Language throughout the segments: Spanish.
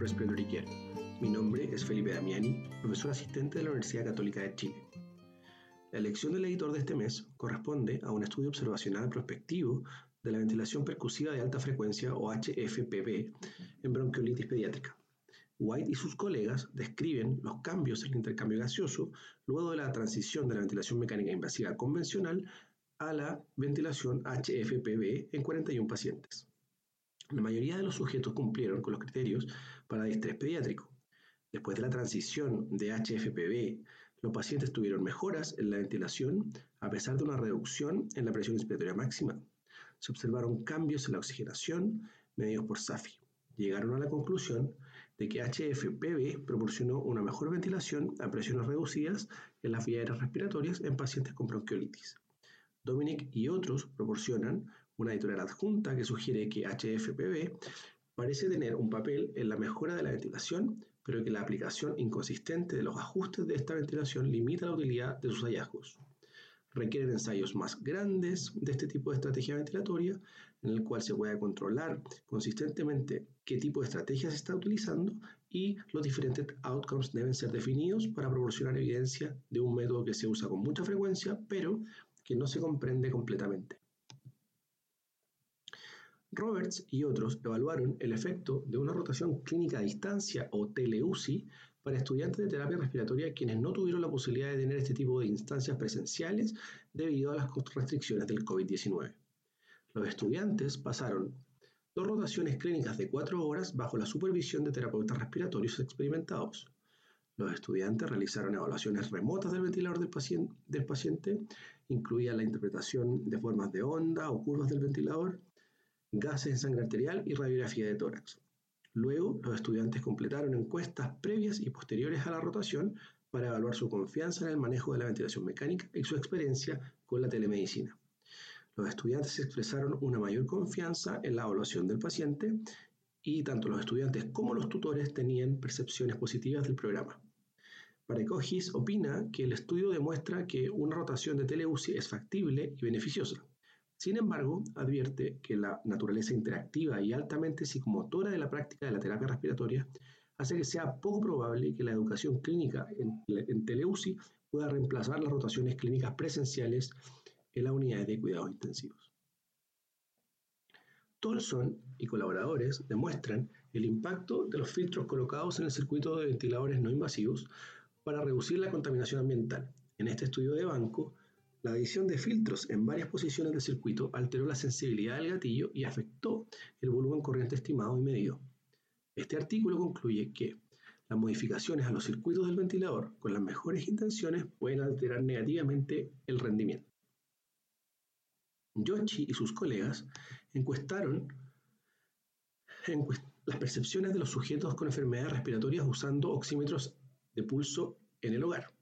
Care. Mi nombre es Felipe Damiani, profesor asistente de la Universidad Católica de Chile. La elección del editor de este mes corresponde a un estudio observacional prospectivo de la ventilación percusiva de alta frecuencia o HFPB en bronquiolitis pediátrica. White y sus colegas describen los cambios en el intercambio gaseoso luego de la transición de la ventilación mecánica invasiva convencional a la ventilación HFPB en 41 pacientes. La mayoría de los sujetos cumplieron con los criterios para distrés pediátrico. Después de la transición de HFPB, los pacientes tuvieron mejoras en la ventilación a pesar de una reducción en la presión inspiratoria máxima. Se observaron cambios en la oxigenación medidos por SAFI. Llegaron a la conclusión de que HFPB proporcionó una mejor ventilación a presiones reducidas en las vías respiratorias en pacientes con bronquiolitis. Dominic y otros proporcionan una editorial adjunta que sugiere que HFPB parece tener un papel en la mejora de la ventilación, pero que la aplicación inconsistente de los ajustes de esta ventilación limita la utilidad de sus hallazgos. Requieren ensayos más grandes de este tipo de estrategia ventilatoria, en el cual se pueda controlar consistentemente qué tipo de estrategia se está utilizando y los diferentes outcomes deben ser definidos para proporcionar evidencia de un método que se usa con mucha frecuencia, pero que no se comprende completamente. Roberts y otros evaluaron el efecto de una rotación clínica a distancia o teleuci para estudiantes de terapia respiratoria quienes no tuvieron la posibilidad de tener este tipo de instancias presenciales debido a las restricciones del COVID-19. Los estudiantes pasaron dos rotaciones clínicas de cuatro horas bajo la supervisión de terapeutas respiratorios experimentados. Los estudiantes realizaron evaluaciones remotas del ventilador del paciente, del paciente incluía la interpretación de formas de onda o curvas del ventilador, gases en sangre arterial y radiografía de tórax. Luego, los estudiantes completaron encuestas previas y posteriores a la rotación para evaluar su confianza en el manejo de la ventilación mecánica y su experiencia con la telemedicina. Los estudiantes expresaron una mayor confianza en la evaluación del paciente y tanto los estudiantes como los tutores tenían percepciones positivas del programa. Parecogis opina que el estudio demuestra que una rotación de teleuci es factible y beneficiosa. Sin embargo, advierte que la naturaleza interactiva y altamente psicomotora de la práctica de la terapia respiratoria hace que sea poco probable que la educación clínica en, en teleuci pueda reemplazar las rotaciones clínicas presenciales en las unidades de cuidados intensivos. Tolson y colaboradores demuestran el impacto de los filtros colocados en el circuito de ventiladores no invasivos para reducir la contaminación ambiental. En este estudio de banco, la adición de filtros en varias posiciones del circuito alteró la sensibilidad del gatillo y afectó el volumen corriente estimado y medido. Este artículo concluye que las modificaciones a los circuitos del ventilador con las mejores intenciones pueden alterar negativamente el rendimiento. Yoshi y sus colegas encuestaron las percepciones de los sujetos con enfermedades respiratorias usando oxímetros de pulso en el hogar.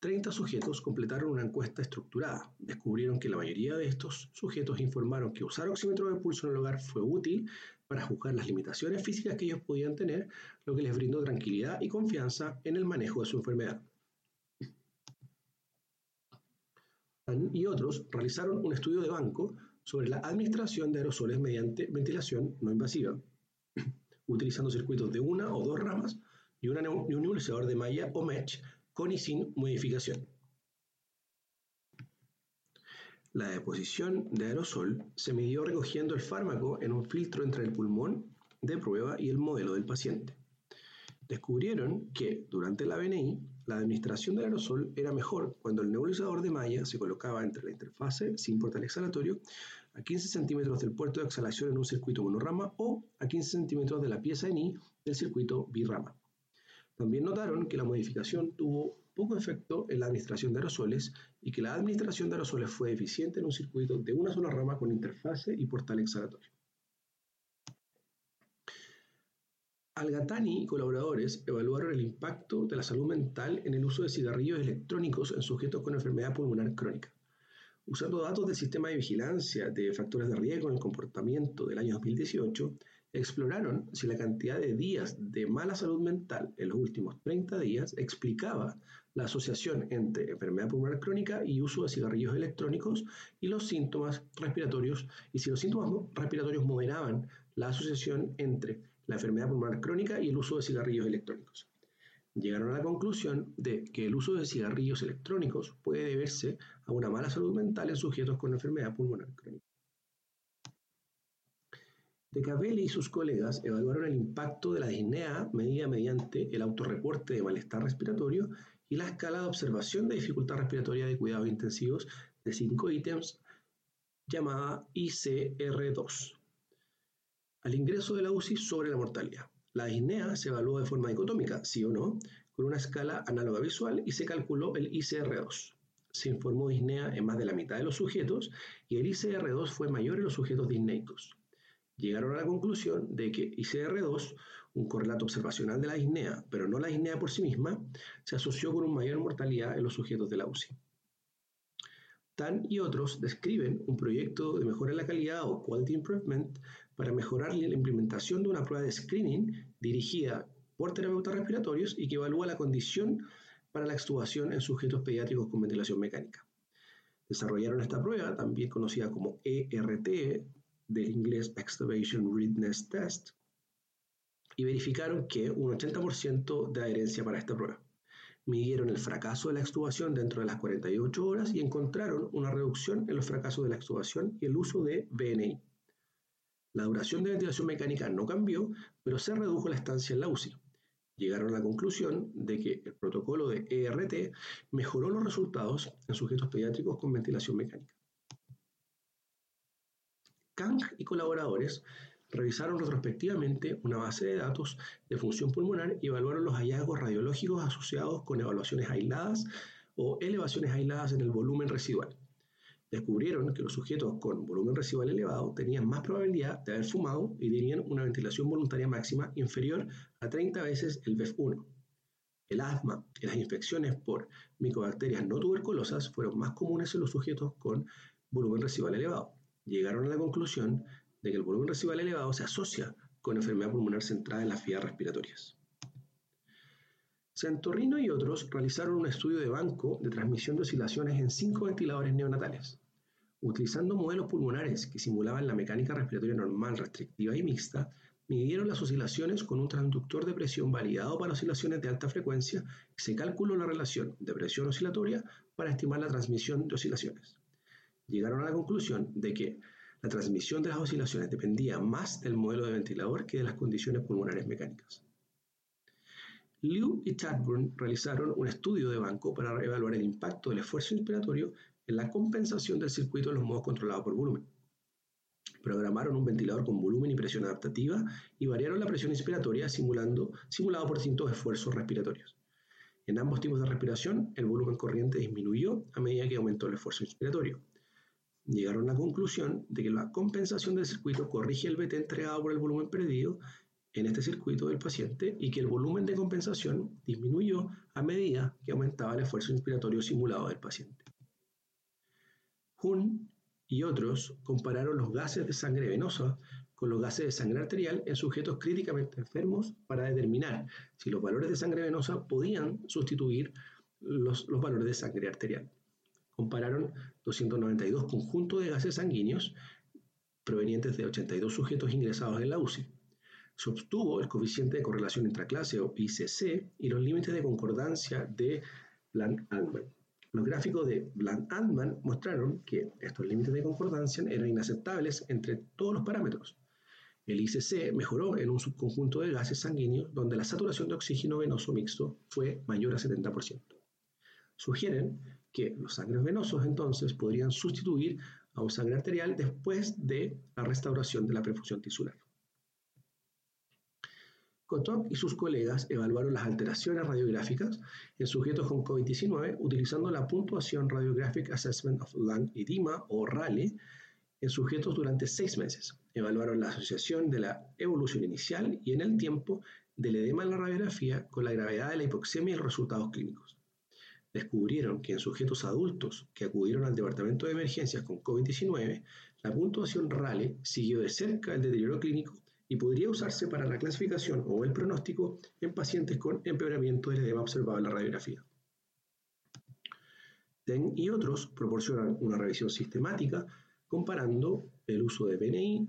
30 sujetos completaron una encuesta estructurada. Descubrieron que la mayoría de estos sujetos informaron que usar oxímetro de pulso en el hogar fue útil para juzgar las limitaciones físicas que ellos podían tener, lo que les brindó tranquilidad y confianza en el manejo de su enfermedad. Y otros realizaron un estudio de banco sobre la administración de aerosoles mediante ventilación no invasiva, utilizando circuitos de una o dos ramas y, un nebulizador de malla o mesh con y sin modificación. La deposición de aerosol se midió recogiendo el fármaco en un filtro entre el pulmón de prueba y el modelo del paciente. Descubrieron que durante la BNI la administración del aerosol era mejor cuando el nebulizador de malla se colocaba entre la interfase sin portal exhalatorio a 15 centímetros del puerto de exhalación en un circuito monorama o a 15 centímetros de la pieza NI del circuito birrama. También notaron que la modificación tuvo poco efecto en la administración de aerosoles y que la administración de aerosoles fue eficiente en un circuito de una sola rama con interfase y portal exhalatorio. Algatani y colaboradores evaluaron el impacto de la salud mental en el uso de cigarrillos electrónicos en sujetos con enfermedad pulmonar crónica. Usando datos del sistema de vigilancia de factores de riesgo en el comportamiento del año 2018, exploraron si la cantidad de días de mala salud mental en los últimos 30 días explicaba la asociación entre enfermedad pulmonar crónica y uso de cigarrillos electrónicos y los síntomas respiratorios, y si los síntomas respiratorios moderaban la asociación entre la enfermedad pulmonar crónica y el uso de cigarrillos electrónicos. Llegaron a la conclusión de que el uso de cigarrillos electrónicos puede deberse a una mala salud mental en sujetos con enfermedad pulmonar crónica. De Capelli y sus colegas evaluaron el impacto de la disnea medida mediante el autorreporte de malestar respiratorio y la escala de observación de dificultad respiratoria de cuidados intensivos de cinco ítems llamada ICR2 al ingreso de la UCI sobre la mortalidad. La disnea se evaluó de forma dicotómica, sí o no, con una escala análoga visual y se calculó el ICR2. Se informó disnea en más de la mitad de los sujetos y el ICR2 fue mayor en los sujetos disneicos llegaron a la conclusión de que ICR2, un correlato observacional de la disnea, pero no la disnea por sí misma, se asoció con una mayor mortalidad en los sujetos de la UCI. Tan y otros describen un proyecto de mejora en la calidad o quality improvement para mejorar la implementación de una prueba de screening dirigida por terapeutas respiratorios y que evalúa la condición para la extubación en sujetos pediátricos con ventilación mecánica. Desarrollaron esta prueba, también conocida como ERT, del inglés Extubation Readiness Test y verificaron que un 80% de adherencia para esta prueba. Midieron el fracaso de la extubación dentro de las 48 horas y encontraron una reducción en los fracasos de la extubación y el uso de BNI. La duración de ventilación mecánica no cambió, pero se redujo la estancia en la UCI. Llegaron a la conclusión de que el protocolo de ERT mejoró los resultados en sujetos pediátricos con ventilación mecánica. Kang y colaboradores revisaron retrospectivamente una base de datos de función pulmonar y evaluaron los hallazgos radiológicos asociados con evaluaciones aisladas o elevaciones aisladas en el volumen residual. Descubrieron que los sujetos con volumen residual elevado tenían más probabilidad de haber fumado y tenían una ventilación voluntaria máxima inferior a 30 veces el BEF1. El asma y las infecciones por micobacterias no tuberculosas fueron más comunes en los sujetos con volumen residual elevado llegaron a la conclusión de que el volumen residual elevado se asocia con enfermedad pulmonar centrada en las vías respiratorias. Santorrino y otros realizaron un estudio de banco de transmisión de oscilaciones en cinco ventiladores neonatales. Utilizando modelos pulmonares que simulaban la mecánica respiratoria normal, restrictiva y mixta, midieron las oscilaciones con un transductor de presión validado para oscilaciones de alta frecuencia y se calculó la relación de presión oscilatoria para estimar la transmisión de oscilaciones llegaron a la conclusión de que la transmisión de las oscilaciones dependía más del modelo de ventilador que de las condiciones pulmonares mecánicas. Liu y Chadburn realizaron un estudio de banco para evaluar el impacto del esfuerzo inspiratorio en la compensación del circuito en los modos controlados por volumen. Programaron un ventilador con volumen y presión adaptativa y variaron la presión inspiratoria simulando, simulado por distintos esfuerzos respiratorios. En ambos tipos de respiración, el volumen corriente disminuyó a medida que aumentó el esfuerzo inspiratorio llegaron a la conclusión de que la compensación del circuito corrige el BT entregado por el volumen perdido en este circuito del paciente y que el volumen de compensación disminuyó a medida que aumentaba el esfuerzo inspiratorio simulado del paciente. Hun y otros compararon los gases de sangre venosa con los gases de sangre arterial en sujetos críticamente enfermos para determinar si los valores de sangre venosa podían sustituir los, los valores de sangre arterial compararon 292 conjuntos de gases sanguíneos provenientes de 82 sujetos ingresados en la UCI. Se obtuvo el coeficiente de correlación intraclase o ICC y los límites de concordancia de Bland-Altman. Los gráficos de Bland-Altman mostraron que estos límites de concordancia eran inaceptables entre todos los parámetros. El ICC mejoró en un subconjunto de gases sanguíneos donde la saturación de oxígeno venoso mixto fue mayor a 70%. Sugieren que los sangres venosos entonces podrían sustituir a un sangre arterial después de la restauración de la perfusión tisular. Kotok y sus colegas evaluaron las alteraciones radiográficas en sujetos con COVID-19 utilizando la puntuación Radiographic Assessment of Lung Edema o RALE en sujetos durante seis meses. Evaluaron la asociación de la evolución inicial y en el tiempo del edema en la radiografía con la gravedad de la hipoxemia y los resultados clínicos descubrieron que en sujetos adultos que acudieron al departamento de emergencias con COVID-19, la puntuación RALE siguió de cerca el deterioro clínico y podría usarse para la clasificación o el pronóstico en pacientes con empeoramiento del edema observado en la radiografía. Ten y otros proporcionan una revisión sistemática comparando el uso de BNI,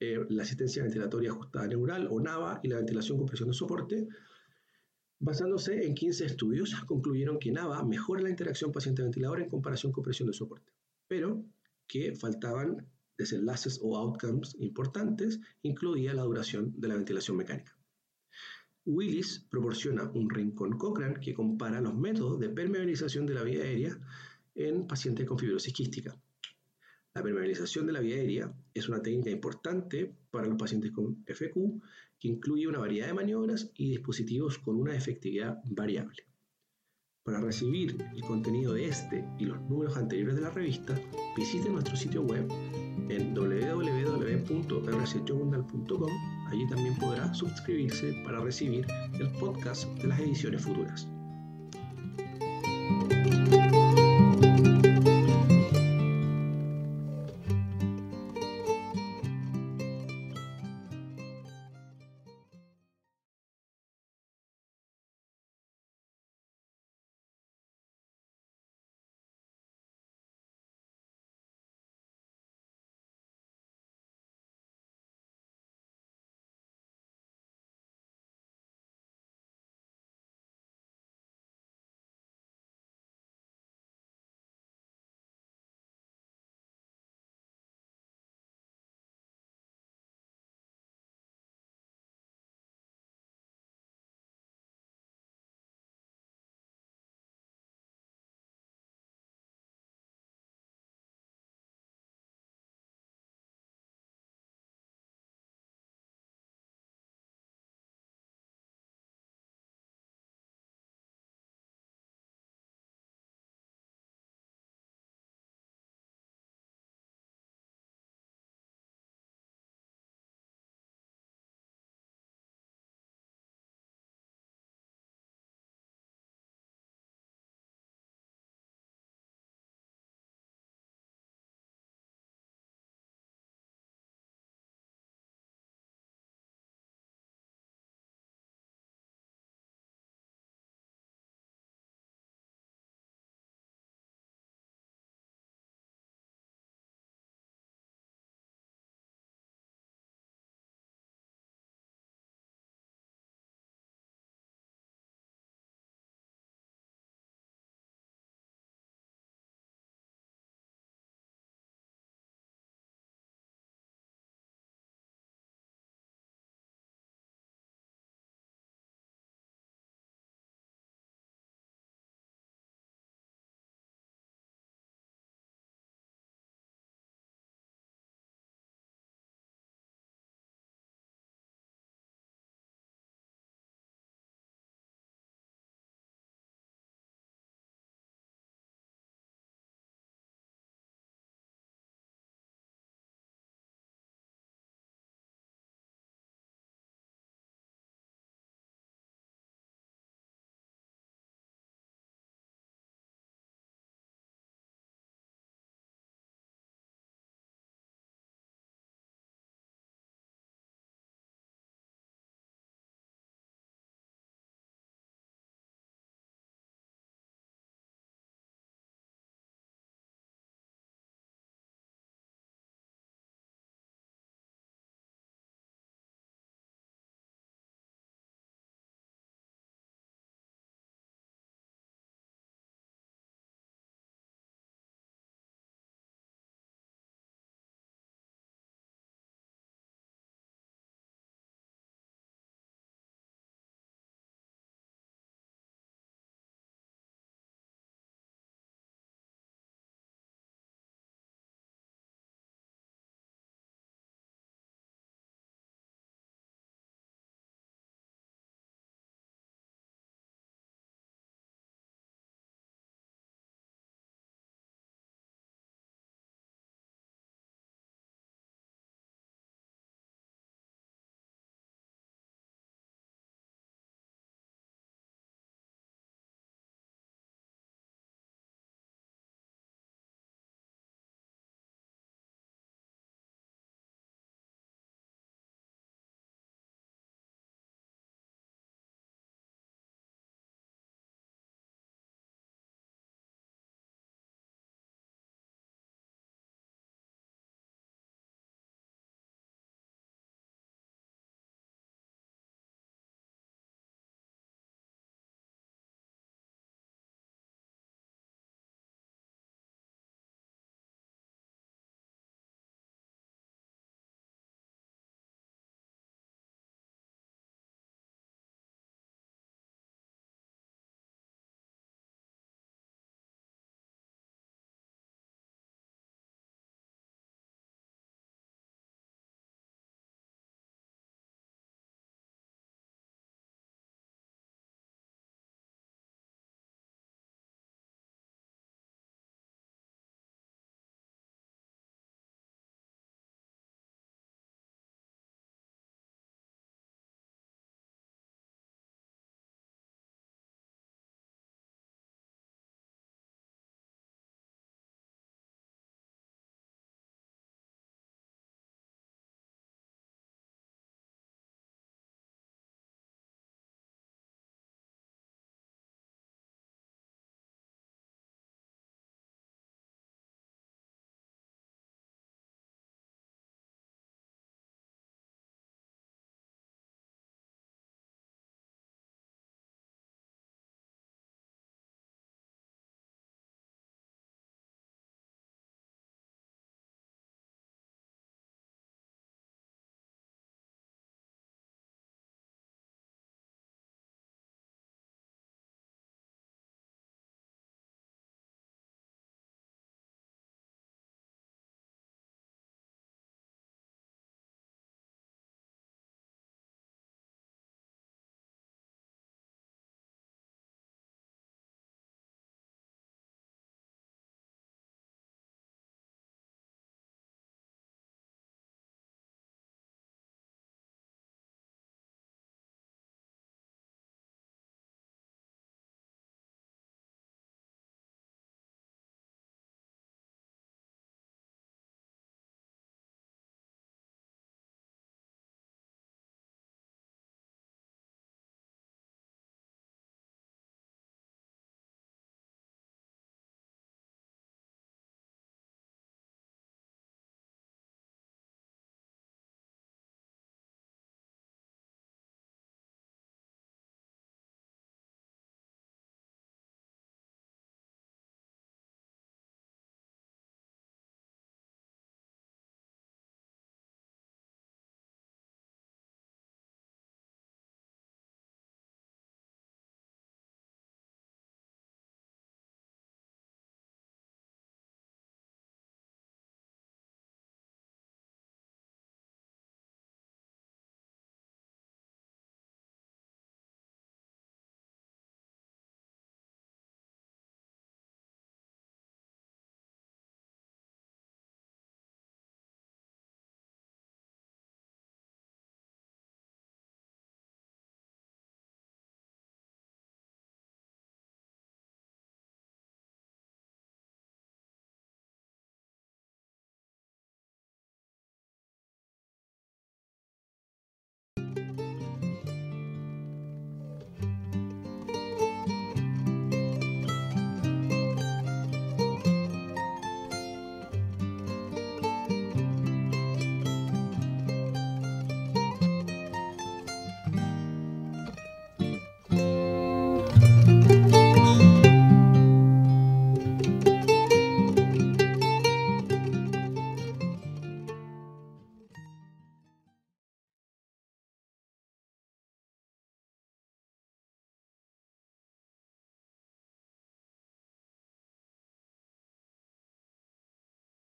eh, la asistencia ventilatoria ajustada neural o NAVA y la ventilación con presión de soporte. Basándose en 15 estudios, concluyeron que NAVA mejora la interacción paciente-ventilador en comparación con presión de soporte, pero que faltaban desenlaces o outcomes importantes, incluida la duración de la ventilación mecánica. Willis proporciona un rincón Cochrane que compara los métodos de permeabilización de la vía aérea en pacientes con fibrosis quística. La permeabilización de la vía aérea es una técnica importante para los pacientes con FQ que incluye una variedad de maniobras y dispositivos con una efectividad variable. Para recibir el contenido de este y los números anteriores de la revista, visite nuestro sitio web en www.rcjournal.com. Allí también podrá suscribirse para recibir el podcast de las ediciones futuras.